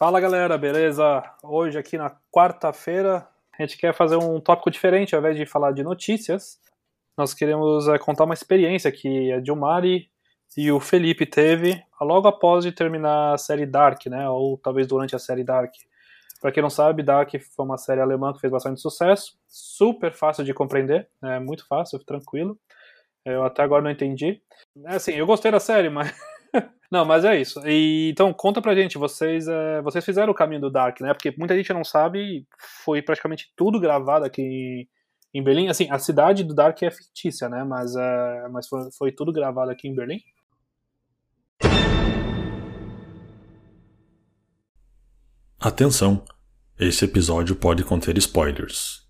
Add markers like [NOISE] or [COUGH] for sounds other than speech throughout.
Fala galera, beleza? Hoje aqui na quarta-feira a gente quer fazer um tópico diferente, ao invés de falar de notícias, nós queremos é, contar uma experiência que a Dilmari e o Felipe teve logo após de terminar a série Dark, né? Ou talvez durante a série Dark. Para quem não sabe, Dark foi uma série alemã que fez bastante sucesso, super fácil de compreender, é muito fácil, tranquilo. Eu até agora não entendi. É assim, eu gostei da série, mas [LAUGHS] [LAUGHS] não, mas é isso. E, então, conta pra gente, vocês, é, vocês fizeram o caminho do Dark, né? Porque muita gente não sabe, foi praticamente tudo gravado aqui em Berlim. Assim, a cidade do Dark é fictícia, né? Mas, é, mas foi, foi tudo gravado aqui em Berlim. Atenção! Esse episódio pode conter spoilers.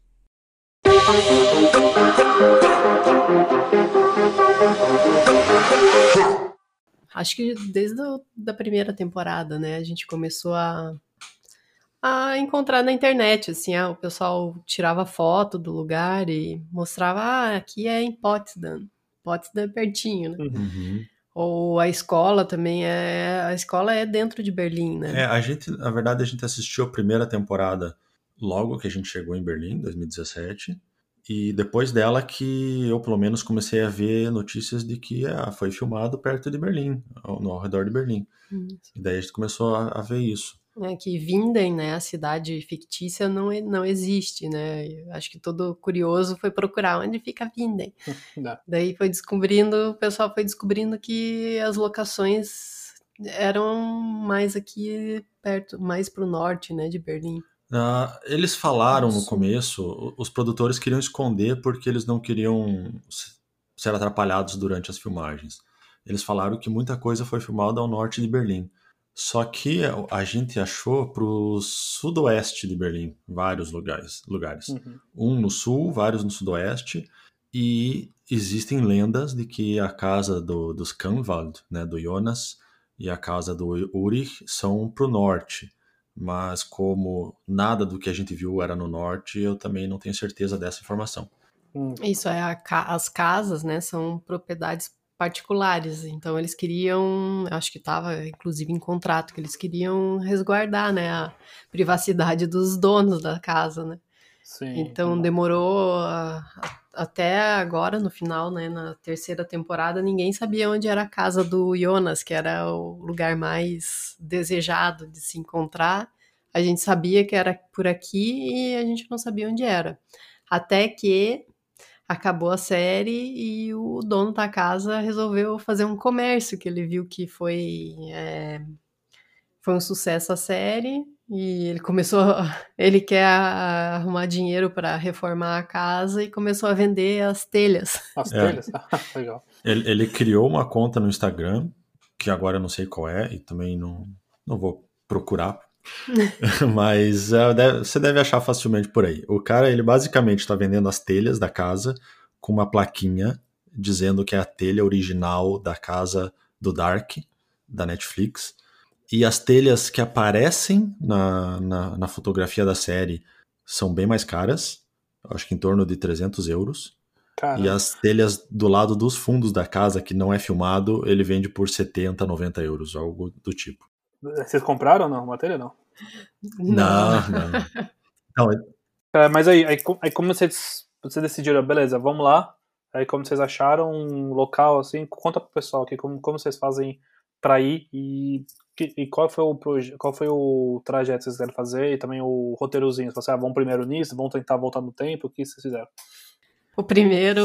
Acho que desde a da primeira temporada, né, a gente começou a, a encontrar na internet, assim, ah, o pessoal tirava foto do lugar e mostrava, ah, aqui é em Potsdam. Potsdam é pertinho, né? Uhum. Ou a escola também é. A escola é dentro de Berlim, né? É, a gente, na verdade, a gente assistiu a primeira temporada logo que a gente chegou em Berlim, 2017. E depois dela que eu, pelo menos, comecei a ver notícias de que ah, foi filmado perto de Berlim, no ao redor de Berlim. Isso. E daí a gente começou a, a ver isso. É que Vinden, né, a cidade fictícia, não, não existe, né? Eu acho que todo curioso foi procurar onde fica Vinden. [LAUGHS] Daí foi descobrindo, o pessoal foi descobrindo que as locações eram mais aqui perto, mais pro norte, né, de Berlim. Ah, eles falaram no Nossa. começo, o- os produtores queriam esconder porque eles não queriam ser atrapalhados durante as filmagens. Eles falaram que muita coisa foi filmada ao norte de Berlim. Só que a- gente achou pro sudoeste de Berlim vários lugares. lugares. Uhum. Um no sul, vários no sudoeste. E existem lendas de que a casa do, dos Kanwald, né, do Jonas, e a casa do Ulrich são pro norte. Mas como nada do que a gente viu era no norte, eu também não tenho certeza dessa informação. Hum. Isso é ca- as casas, né, são propriedades particulares. Então eles queriam, acho que estava inclusive em contrato que eles queriam resguardar, né, a privacidade dos donos da casa, né? Sim. Então demorou a- a- até agora, no final, né, na terceira temporada, ninguém sabia onde era a casa do Jonas, que era o lugar mais desejado de se encontrar. A gente sabia que era por aqui e a gente não sabia onde era. Até que acabou a série e o dono da casa resolveu fazer um comércio, que ele viu que foi, é, foi um sucesso a série e ele começou, ele quer arrumar dinheiro para reformar a casa e começou a vender as telhas. As É. telhas? [LAUGHS] Legal. Ele, ele criou uma conta no Instagram, que agora eu não sei qual é, e também não, não vou procurar. [LAUGHS] Mas é, deve- você deve achar facilmente por aí. O cara, ele basicamente está vendendo as telhas da casa com uma plaquinha dizendo que é a telha original da casa do Dark, da Netflix. E as telhas que aparecem na, na, na fotografia da série são bem mais caras, acho que em torno de 300 euros. Cara, E as telhas do lado dos fundos da casa, que não é filmado, ele vende por 70, 90 euros, algo do tipo. vocês compraram ou não? Uma telha não. Não, não. Não, É, mas aí, aí, aí como vocês, vocês decidiram, beleza, vamos lá. Aí como vocês acharam um local assim, conta pro pessoal aqui como, como vocês fazem pra ir e, e qual foi o proje- qual foi o trajeto que vocês quiseram fazer e também o roteirozinho. Vocês ah, vão primeiro nisso, vão tentar voltar no tempo, o que vocês fizeram? O primeiro,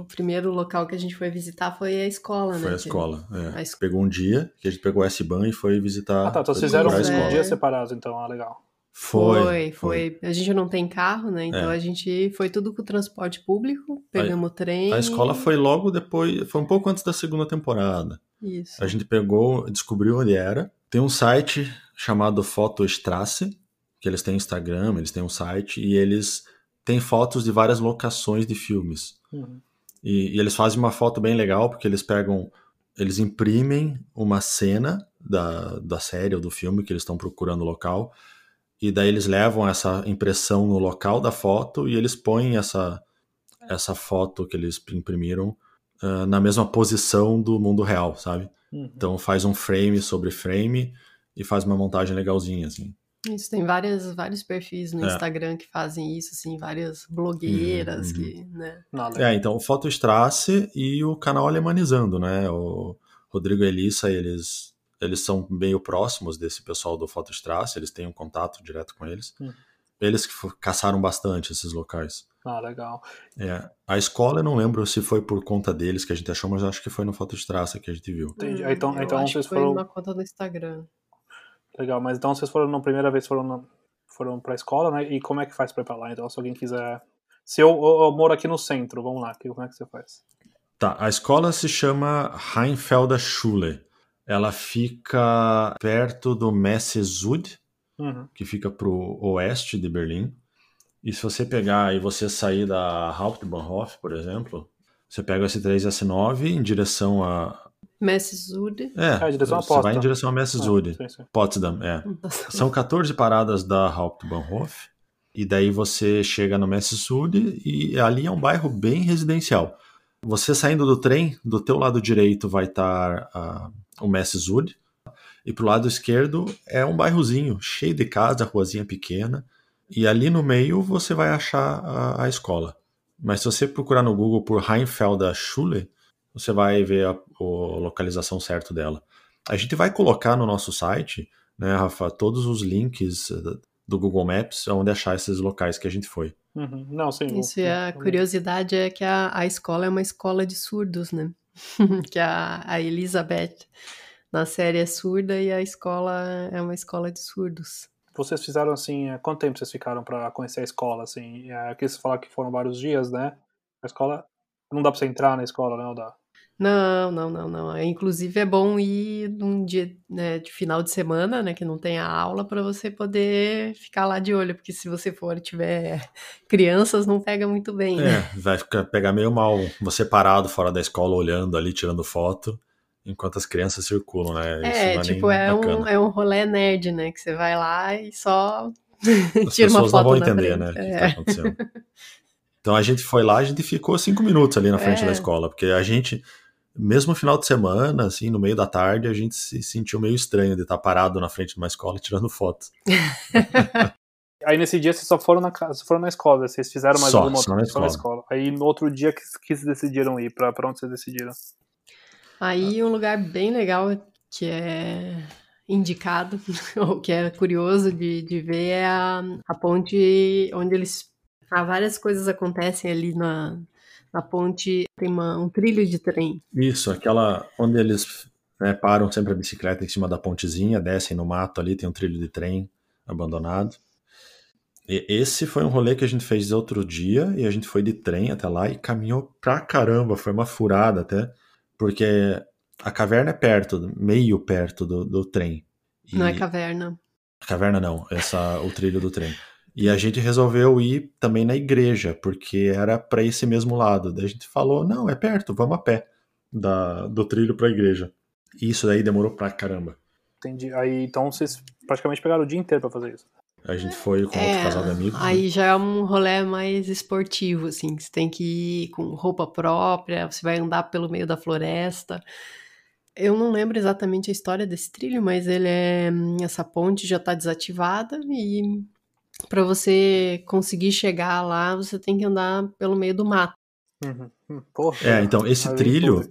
o primeiro local que a gente foi visitar foi a escola, né? foi a escola. é. a es- Pegou um dia, que a gente pegou o S-Bahn e foi visitar. Ah, tá, então vocês fizeram procurar a Isso, escola. dias separados, então, ah, legal. Foi, Foi, foi. A gente não tem carro, né? Então É. a gente foi tudo com transporte público, pegamos o trem. A escola foi logo depois, foi um pouco antes da segunda temporada. Isso. A gente pegou, descobriu onde era. Tem um site chamado Fotostrasse, que eles têm Instagram, eles têm um site, e eles têm fotos de várias locações de filmes. Uhum. E, e eles fazem uma foto bem legal, porque eles pegam, eles imprimem uma cena da, da série ou do filme que eles estão procurando o local, e daí eles levam essa impressão no local da foto e eles põem essa, essa foto que eles imprimiram ah, na mesma posição do mundo real, sabe? Uhum. Então faz um frame sobre frame e faz uma montagem legalzinha, assim. Isso, tem várias, vários perfis no É. Instagram que fazem isso, assim, várias blogueiras Uhum, que, né? Nada. É, então o Fotostrasse e o canal Alemanizando, né? O Rodrigo e Elissa, eles, eles são meio próximos desse pessoal do Fotostrasse, eles têm um contato direto com eles. Hum. Eles que caçaram bastante esses locais. Ah, legal. É, a escola eu não lembro se foi por conta deles que a gente achou, mas eu acho que foi no Fotostrasse que a gente viu. Entendi. Hum, Aí, então- eu então acho vocês que foi foram- conta do Instagram. Legal, mas então vocês foram na primeira vez foram na, foram para escola, né? E como é que faz para ir pra lá? Então, se alguém quiser, se eu, eu- eu moro aqui no centro, vamos lá, que- como é que você faz? Tá, a escola se chama Rheinfelder Schule. Ela fica perto do Messe-Sud, Uhum. que fica pro oeste de Berlim. E se você pegar e você sair da Hauptbahnhof, por exemplo, você pega o S3 e S9 em direção a. Messi Zude. É, É, direção a você vai em direção a Messe-Sud. Ah. Potsdam, é. São 14 paradas da Hauptbahnhof. E daí você chega no Messe-Sud e ali é um bairro bem residencial. Você saindo do trem, do teu lado direito vai estar ah, o Messe-Sud. E pro lado esquerdo é um bairrozinho, cheio de casa, ruazinha pequena. E ali no meio você vai achar a, a escola. Mas se você procurar no Google por Rheinfelder Schule, você vai ver a, a localização certa dela. A gente vai colocar no nosso site, né, Rafa, todos os links do Google Maps onde achar esses locais que a gente foi. Uhum. Não, sim. Isso, e a curiosidade é que a, a escola é uma escola de surdos, né? [LAUGHS] que a, a Elizabeth na série é surda e a escola é uma escola de surdos. Vocês fizeram assim, é, quanto tempo vocês ficaram pra conhecer a escola, assim? É, aqui você fala que foram vários dias, né? A escola, não dá pra você entrar na escola, né? Ou dá? Não, não, não, não. É, Inclusive é bom ir num dia né, de final de semana, né, que não tenha aula, para você poder ficar lá de olho, porque se você for e tiver [LAUGHS] crianças, não pega muito bem, né? É, vai ficar, pegar meio mal você parado fora da escola olhando ali, tirando foto, enquanto as crianças circulam, né? Isso É, não é tipo, é um, é um rolê nerd, né? Que você vai lá e só As [LAUGHS] tira uma pessoas foto não vão na entender, frente. né, o que É. tá acontecendo. Então a gente foi lá, a gente ficou cinco minutos ali na frente É. da escola, porque a gente, mesmo no final de semana, assim, no meio da tarde, a gente se sentiu meio estranho de estar parado na frente de uma escola tirando fotos. [LAUGHS] Aí nesse dia vocês só foram na casa, foram na escola, vocês fizeram mais Só, alguma só na só escola. Aí no outro dia que, que vocês decidiram ir, pra, pra onde vocês decidiram? Aí um lugar bem legal que é indicado, [LAUGHS] ou que é curioso de, de ver, é a, a ponte onde eles. Há várias coisas acontecem ali na, na ponte, tem uma- um trilho de trem. Isso, aquela onde eles né, param sempre a bicicleta em cima da pontezinha, descem no mato ali, tem um trilho de trem abandonado. E esse foi um rolê que a gente fez outro dia e a gente foi de trem até lá e caminhou pra caramba, foi uma furada até, porque a caverna é perto, meio perto do, do trem. E- Não é caverna. Caverna não, essa o trilho do trem. E a gente resolveu ir também na igreja, porque era para esse mesmo lado. Daí a gente falou, não, é perto, vamos a pé da, do trilho para a igreja. E isso daí demorou pra caramba. Entendi. Aí então vocês praticamente pegaram o dia inteiro pra fazer isso. A gente foi com outro casal de amigos. né? aí já é um rolê mais esportivo, assim, você tem que ir com roupa própria, você vai andar pelo meio da floresta. Eu não lembro exatamente a história desse trilho, mas ele é. Essa ponte já está desativada e para você conseguir chegar lá, você tem que andar pelo meio do mato. Uhum. Hum, Porra, É, então, esse trilho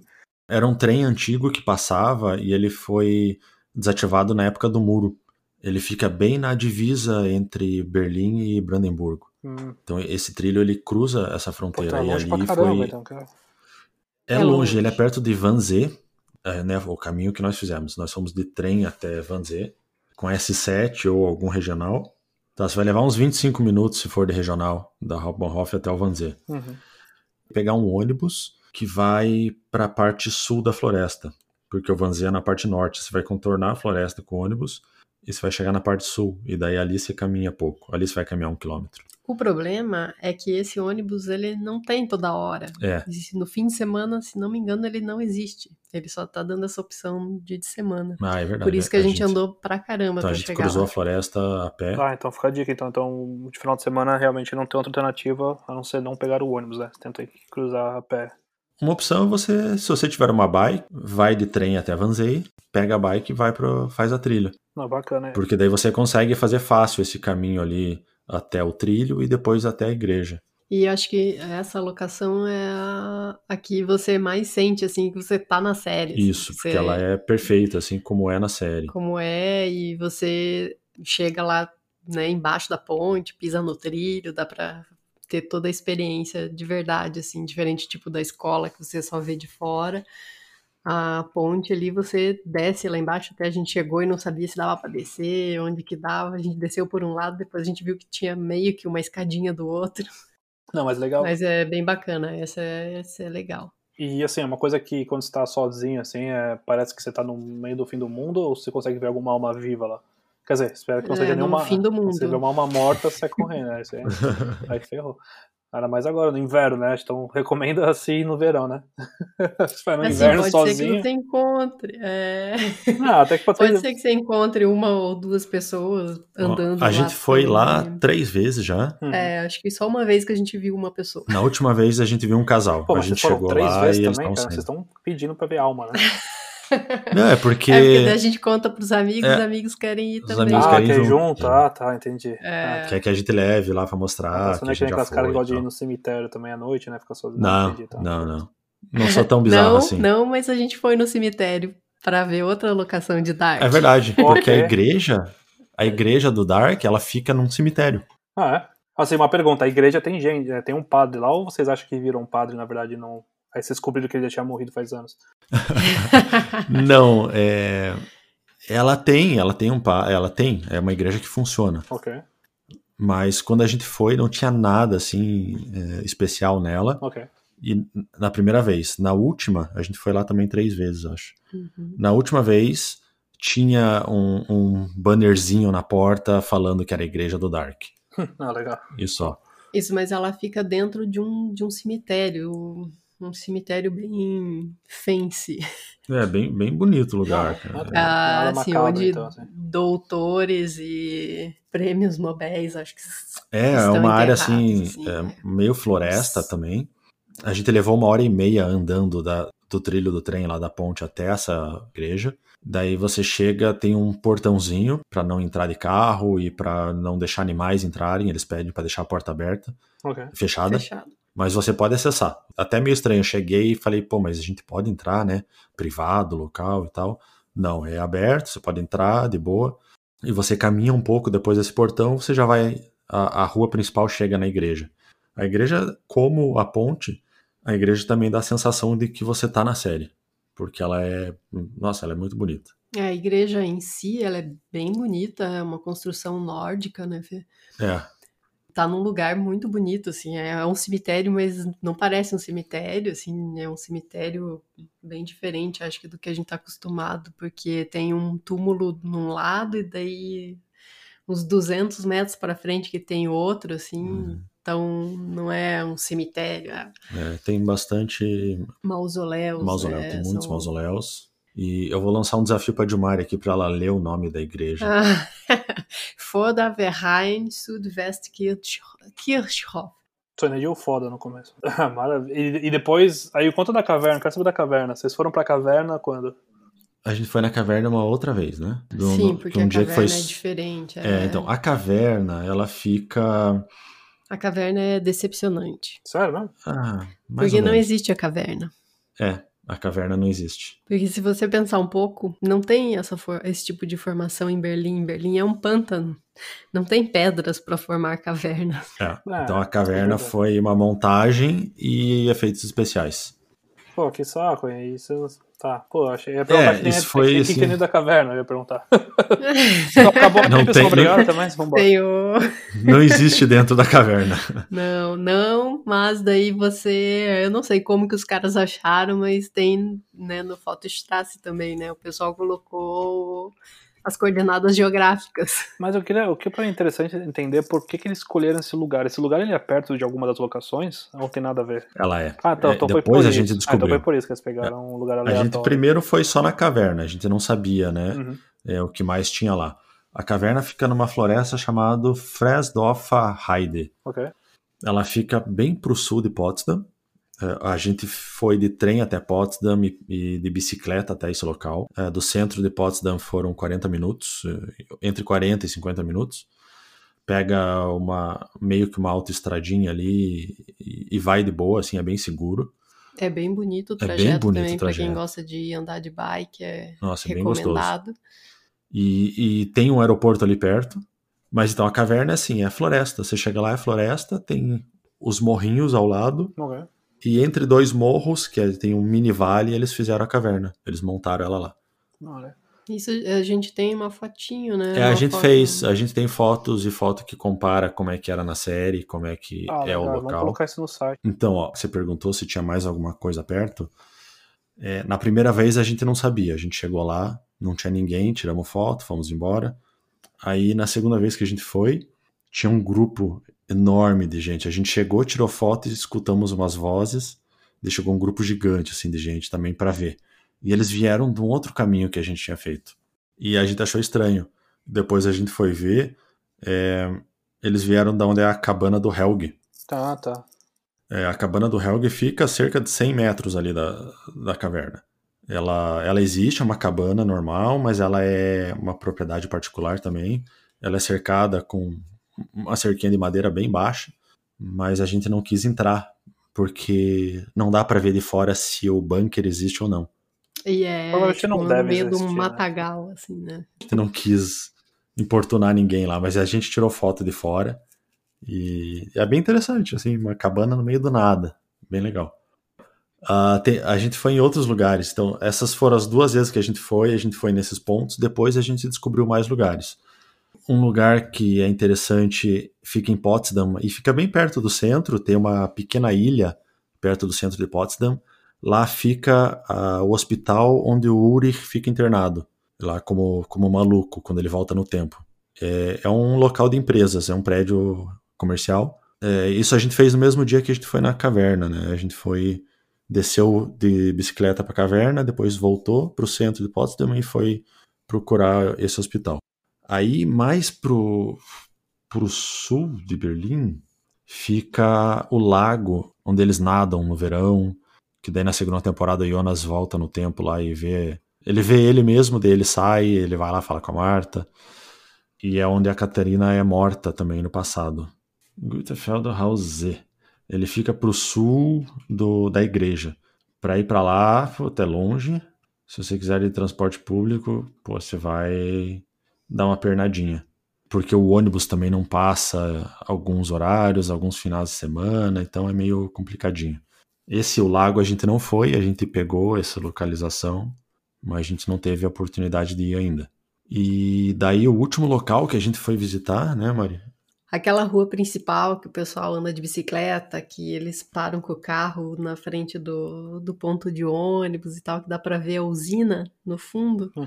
era um trem antigo que passava e ele foi desativado na época do muro. Ele fica bem na divisa entre Berlim e Brandemburgo. hum, Então esse trilho ele cruza essa pô, fronteira tá e longe ali pra caramba, foi então, cara. É, É longe, longe. ele é perto de Vanzé, é, né, o caminho que nós fizemos. Nós fomos de trem até Vanzé, com S7 ou algum regional. Então você vai levar uns 25 minutos se for de regional, da Hauptbahnhof até o Vanzé. Uhum. Pegar um ônibus que vai para a parte sul da floresta, porque o Vanzé é na parte norte. Você vai contornar a floresta com o ônibus e você vai chegar na parte sul. E daí ali você caminha pouco. Ali você vai caminhar um quilômetro. O problema é que esse ônibus ele não tem toda hora. É, No fim de semana, se não me engano, ele não existe. Ele só tá dando essa opção de de semana. ah, é verdade. Por isso que a, gente, andou pra caramba Então, a pra gente chegar cruzou lá. a floresta a pé. Ah, então fica a dica. Então, então, de final de semana realmente não tem outra alternativa a não ser não pegar o ônibus, né? Você tenta que cruzar a pé. Uma opção é você, se você tiver uma bike, vai de trem até Vanzei, pega a bike e vai pro, faz a trilha. Não, bacana. é. Porque daí você consegue fazer fácil esse caminho ali até o trilho e depois até a igreja. E eu acho que essa locação é a, a que você mais sente, assim, que você tá na série. assim, Isso, porque você- ela é perfeita, assim como é na série. Como é, e você chega lá, né, embaixo da ponte, pisa no trilho, dá pra ter toda a experiência de verdade, assim, diferente tipo da escola que você só vê de fora. A ponte ali, você desce lá embaixo, até a gente chegou e não sabia se dava pra descer, onde que dava. A gente desceu por um lado, depois a gente viu que tinha meio que uma escadinha do outro. Não, mas legal. Mas é bem bacana, essa é, essa é legal. E assim, é uma coisa que quando você tá sozinho, assim, é, parece que você tá no meio do fim do mundo ou você consegue ver alguma alma viva lá? Quer dizer, espero que não É, seja no nenhuma. fim do mundo. Se vê uma alma morta, você sai correndo, né? Isso aí, [LAUGHS] aí ferrou. Ainda mais agora, no inverno, né? Então [LAUGHS] recomenda assim ir no verão, né? [LAUGHS] Se vai no Assim, inverno pode ser que sozinho. você encontre. é. Não, até que pode, Pode ser. ser que você encontre uma ou duas pessoas andando a gente foi lá três vezes já. Uhum. É, acho que só uma vez que a gente viu uma pessoa. Na última vez a gente viu um casal. Pô, a gente chegou três lá vezes e eles também, estavam cara. Vocês estão pedindo pra ver alma, né? [LAUGHS] Não, é porque. É porque daí a gente conta pros amigos, É. os amigos querem ir Os também. amigos ah, querem quer ir junto. Ah, tá, entendi. É. Quer que a gente leve lá pra mostrar. Ah, que não é que nem aquelas caras que gostam de ir no cemitério também à noite, né? Ficar sozinho. tal. Não, entendi, tá. não, não. Não sou tão [LAUGHS] bizarro não, assim. não, mas a gente foi no cemitério pra ver outra locação de Dark. É verdade, [LAUGHS] porque a igreja, a igreja do Dark, ela fica num cemitério. Ah, é? Assim, uma pergunta, a igreja tem gente, né? tem um padre lá, ou vocês acham que viram um padre, na verdade, não... Aí vocês descobriram que ele já tinha morrido faz anos. [LAUGHS] Não, é. Ela tem, ela tem um pa- ela tem, é uma igreja que funciona. Ok, Mas quando a gente foi, não tinha nada assim é, especial nela. ok. E na primeira vez, na última, a gente foi lá também três vezes, acho. Uhum. Na última vez, tinha um, um bannerzinho na porta falando que era a igreja do Dark. [LAUGHS] Ah, legal. Só. Isso, mas ela fica dentro de um, de um cemitério. Um cemitério bem fancy. É bem, bem bonito o lugar, cara. Ah, tá. Ah, assim, onde então, assim. doutores e prêmios Nobéis, acho que É, é uma área assim, assim, é, né? meio floresta também. A gente levou uma hora e meia andando da- do trilho do trem lá da ponte até essa igreja. Daí você chega, tem um portãozinho pra não entrar de carro e pra não deixar animais entrarem. Eles pedem pra deixar a porta aberta, Ok. fechada, fechado. Mas você pode acessar. Até meio estranho, eu cheguei e falei, pô, mas a gente pode entrar, né? Privado, local e tal. Não, é aberto, você pode entrar de boa. E você caminha um pouco depois desse portão, você já vai. A, a rua principal chega na igreja. A igreja, como a ponte, a igreja também dá a sensação de que você tá na série. Porque ela é. Nossa, ela é muito bonita. É, A igreja em si, ela é bem bonita, é uma construção nórdica, né, Fê? É, Tá num lugar muito bonito, assim, é um cemitério, mas não parece um cemitério, assim, é um cemitério bem diferente, acho que do que a gente tá acostumado, porque tem um túmulo num lado e daí uns 200 metros para frente que tem outro, assim, Uhum. então não é um cemitério, é é, tem bastante mausoléus. mausoléu, é, tem muitos são- mausoléus. E eu vou lançar um desafio pra Dilmari aqui pra ela ler o nome da igreja. Ah, [LAUGHS] der Verein Südwestkirchhof. Só energia foda no começo. [LAUGHS] Maravilha. E, e depois, aí conta da caverna, quero saber da caverna. Vocês foram pra caverna quando? A gente foi na caverna uma outra vez, né? Do- Sim, porque que um a dia que caverna foi- é diferente. É, então, a caverna, ela fica. A caverna é decepcionante. Sério mesmo? Ah, mais Porque ou não existe a caverna. É, a caverna não existe. Porque se você pensar um pouco, não tem essa for- esse tipo de formação em Berlim. Berlim é um pântano. Não tem pedras para formar cavernas. É. É, então a caverna foi uma montagem e efeitos especiais. Pô, que saco, hein? Isso. Tá, pô, achei. Eu ia perguntar É, que nem isso é- foi, que assim- da caverna, eu ia perguntar. [LAUGHS] Acabou aqui, Não pessoal. tem, Obrigado não- também. Vambora. Não existe dentro da caverna. [LAUGHS] Não, não, mas daí você. Eu não sei como que os caras acharam, mas tem né, no Fotostrasse também, né? O pessoal colocou as coordenadas geográficas. [LAUGHS] Mas eu queria, o que é interessante entender por que, que eles escolheram esse lugar. Esse lugar ele é perto de alguma das locações? Ou não tem nada a ver? Ela é. Ah, então, É, então foi por depois a isso. gente Ah, então descobriu. foi por isso que eles pegaram um lugar A aleatório. gente primeiro foi só na caverna, a gente não sabia, né? Uhum. É, o que mais tinha lá. A caverna fica numa floresta chamada Fresdorfer Heide. Ok. Ela fica bem pro sul de Potsdam. É, a gente foi de trem até Potsdam e, e de bicicleta até esse local. É, do centro de Potsdam foram 40 minutos, é, entre 40 e 50 minutos. Pega uma meio que uma autoestradinha ali e, e vai de boa, assim, é bem seguro. É bem bonito o trajeto é bem bonito também, para quem gosta de andar de bike, é Nossa, recomendado. Bem e, e, tem um aeroporto ali perto, mas então a caverna é assim, é floresta. Você chega lá, é floresta, tem os morrinhos ao lado, okay. E entre dois morros, que é, tem um mini vale, eles fizeram a caverna. Eles montaram ela lá. Olha. Isso a gente tem uma fotinho, né? É, a gente foto... fez, a gente tem fotos e foto que compara como é que era na série, como é que ah, é legal, o local. Vamos colocar isso no site. Então, ó, você perguntou se tinha mais alguma coisa perto. É, na primeira vez a gente não sabia, a gente chegou lá, não tinha ninguém, tiramos foto, fomos embora. Aí na segunda vez que a gente foi, tinha um grupo enorme de gente. A gente chegou, tirou foto e escutamos umas vozes. E chegou um grupo gigante assim de gente também para ver. E eles vieram de um outro caminho que a gente tinha feito. E a gente achou estranho. Depois a gente foi ver, é, eles vieram da onde é a cabana do Helg. Tá, tá. É, a cabana do Helg fica a cerca de 100 metros ali da, da caverna. Ela, ela existe, é uma cabana normal, mas ela é uma propriedade particular também. Ela é cercada com uma cerquinha de madeira bem baixa, mas a gente não quis entrar, porque não dá para ver de fora se o bunker existe ou não. E é tipo, não deve no meio de um né? matagal, assim, né? A gente não quis importunar ninguém lá, mas a gente tirou foto de fora. E é bem interessante, assim, uma cabana no meio do nada. Bem legal. Uh, tem, a gente foi em outros lugares, então essas foram as duas vezes que a gente foi, a gente foi nesses pontos, depois a gente descobriu mais lugares. Um lugar que é interessante fica em Potsdam e fica bem perto do centro, tem uma pequena ilha perto do centro de Potsdam, Lá fica uh, o hospital onde o Ulrich fica internado, lá como, como maluco, quando ele volta no tempo. É, é um local de empresas, é um prédio comercial. É, isso a gente fez no mesmo dia que a gente foi na caverna, né? A gente foi, desceu de bicicleta para a caverna, depois voltou para o centro de Potsdam e foi procurar esse hospital. Aí, mais pro, pro sul de Berlim, fica o lago onde eles nadam no verão, que daí na segunda temporada Jonas volta no tempo lá e vê. Ele vê ele mesmo, daí ele sai, ele vai lá falar com a Marta. E é onde a Catarina é morta também no passado. Gutefelder Haus Ele fica pro sul do, da igreja. Para ir para lá, até longe. Se você quiser ir de transporte público, pô, você vai dar uma pernadinha. Porque o ônibus também não passa alguns horários, alguns finais de semana, então é meio complicadinho. Esse o lago a gente não foi, a gente pegou essa localização, mas a gente não teve a oportunidade de ir ainda. E daí o último local que a gente foi visitar, né, Mari? Aquela rua principal que o pessoal anda de bicicleta, que eles param com o carro na frente do, do ponto de ônibus e tal, que dá para ver a usina no fundo. Uhum.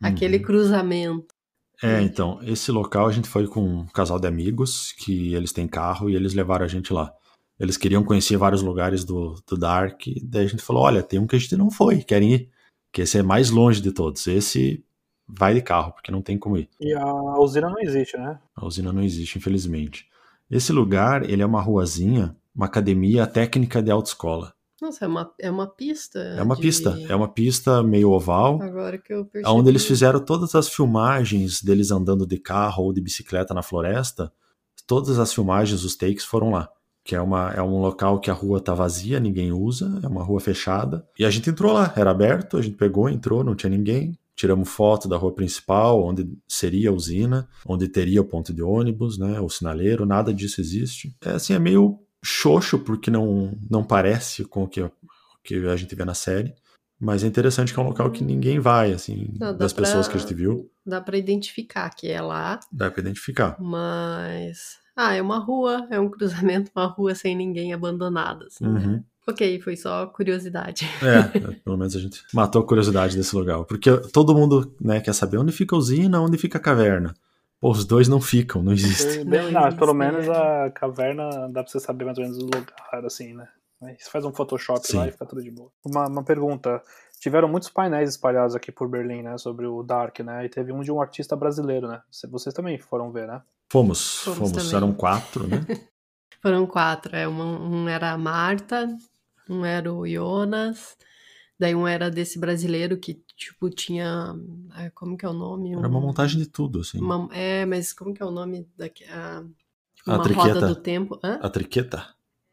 Aquele uhum. cruzamento. É, então, esse local a gente foi com um casal de amigos que eles têm carro e eles levaram a gente lá. Eles queriam conhecer vários lugares do, do Dark. Daí a gente falou: olha, tem um que a gente não foi, querem ir. Que esse é mais longe de todos. Esse vai de carro, porque não tem como ir. E a usina não existe, né? A usina não existe, infelizmente. Esse lugar, ele é uma ruazinha, uma academia técnica de autoescola. Nossa, é uma, é uma pista. É uma de... pista. É uma pista meio oval. Agora que eu percebi. Onde eles fizeram todas as filmagens deles andando de carro ou de bicicleta na floresta. Todas as filmagens, os takes foram lá que é, uma, é um local que a rua tá vazia, ninguém usa, é uma rua fechada. E a gente entrou lá, era aberto, a gente pegou, entrou, não tinha ninguém. Tiramos foto da rua principal, onde seria a usina, onde teria o ponto de ônibus, né, o sinaleiro, nada disso existe. É assim, é meio xoxo, porque não, não parece com o que, o que a gente vê na série. Mas é interessante que é um local que ninguém vai, assim, não, das pra, pessoas que a gente viu. Dá para identificar que é lá. Dá para identificar. Mas ah, é uma rua, é um cruzamento, uma rua sem ninguém abandonada. Assim, né? uhum. né? Ok, foi só curiosidade. [LAUGHS] É, é, pelo menos a gente matou a curiosidade desse lugar. Porque todo mundo né, quer saber onde fica a usina, onde fica a caverna. Pô, os dois não ficam, não existem. Não, pelo menos a caverna dá pra você saber mais ou menos o lugar, assim, né? Você faz um Photoshop Sim. lá e fica tudo de boa. Uma, uma pergunta. Tiveram muitos painéis espalhados aqui por Berlim, né? Sobre o Dark, né? E teve um de um artista brasileiro, né? Vocês também foram ver, né? Fomos, fomos, fomos eram quatro, né? [LAUGHS] Foram quatro, é, uma, um era a Marta, Um era o Jonas, daí um era desse brasileiro que, tipo, tinha. ah, Como que é o nome? Era uma Um- montagem de tudo, assim. uma- é, mas como que é o nome daqui? A, A uma triqueta. roda do tempo. Hã? A triqueta.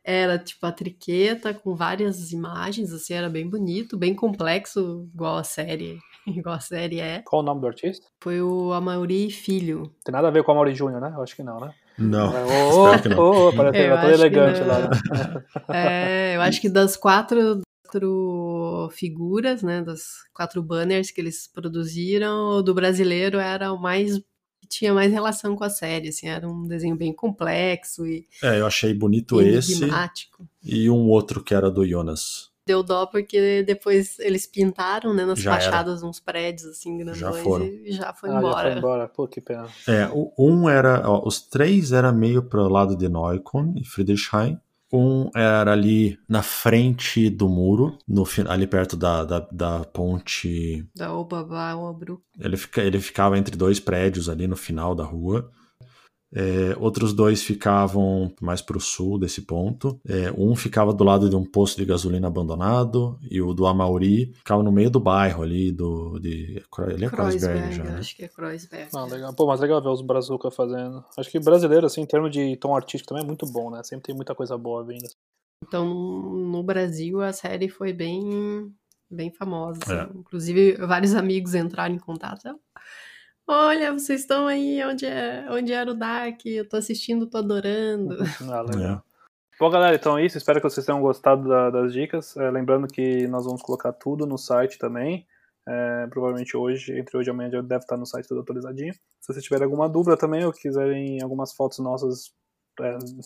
Era tipo a triqueta com várias imagens, assim, era bem bonito, bem complexo, igual a série, [LAUGHS] igual a série é. Qual o nome do artista? Foi o Amauri Filho. Tem nada a ver com a Mauri Júnior, né? Eu acho que não, né? Não. Espero que não. ô, ô, parece Eu que tá elegante não. lá. né? [LAUGHS] É, eu acho que das quatro, quatro figuras, né, das quatro banners que eles produziram, o do brasileiro era o mais que tinha mais relação com a série, assim, era um desenho bem complexo e É, eu achei bonito esse enigmático. e um outro que era do Jonas. Deu dó porque depois eles pintaram, né, nas Já era. fachadas uns prédios assim grandões Já foram. e já foi Ah, já embora. foi embora. Pô, que pena. É, o- um era. ó, os três era meio pro lado de Neukölln e Friedrichshain. Um era ali na frente do muro, no, ali perto da, da, da ponte. Da Obaba Obru. Ele, fica, ele ficava entre dois prédios ali no final da rua. É, outros dois ficavam mais para o sul desse ponto. É, um ficava do lado de um posto de gasolina abandonado e o do Amauri ficava no meio do bairro ali do de ele é Kreuzberg Kreuzberg, já, né? acho que é Kreuzberg. Ah, legal. Pô, mas legal ver os Brazuca fazendo. Acho que brasileiro, assim, em termos de tom artístico também é muito bom, né? Sempre tem muita coisa boa vindo. Então, no Brasil, a série foi bem, bem famosa. assim. É. Inclusive, vários amigos entraram em contato. Olha, vocês estão aí onde, é, onde era o Dark, eu tô assistindo, tô adorando. Ah, [LAUGHS] legal. É. Bom, galera, então é isso. Espero que vocês tenham gostado da- das dicas. É, lembrando que nós vamos colocar tudo no site também. É, provavelmente hoje, entre hoje e amanhã, já deve estar no site tudo atualizadinho. Se vocês tiverem alguma dúvida também, ou quiserem algumas fotos nossas,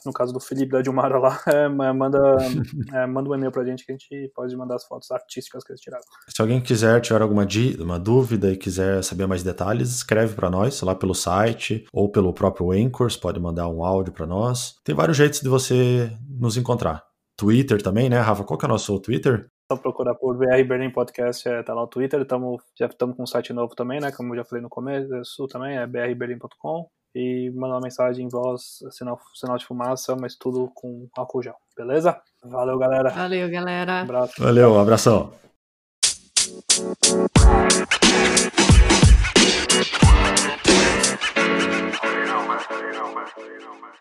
no caso do Felipe da Dilmara lá, [LAUGHS] é, ma- manda, [LAUGHS] é, manda um e-mail pra gente que a gente pode mandar as fotos artísticas que eles tiraram. Se alguém quiser tiver alguma uma dúvida e quiser saber mais detalhes, escreve para nós lá pelo site ou pelo próprio Anchors, pode mandar um áudio para nós. Tem vários jeitos de você nos encontrar. Twitter também, né, Rafa? Qual que é o nosso Twitter? Só procurar por BR Berlim Podcast, é, tá lá o Twitter. Tamo, já estamos com um site novo também, né? Como eu já falei no começo também, é brberlim.com e mandar uma mensagem em voz, sinal, sinal de fumaça, mas tudo com álcool gel, beleza? Valeu, galera. Valeu, galera. Um abraço. Valeu, um abração. Know, man. Know, man. Know, man.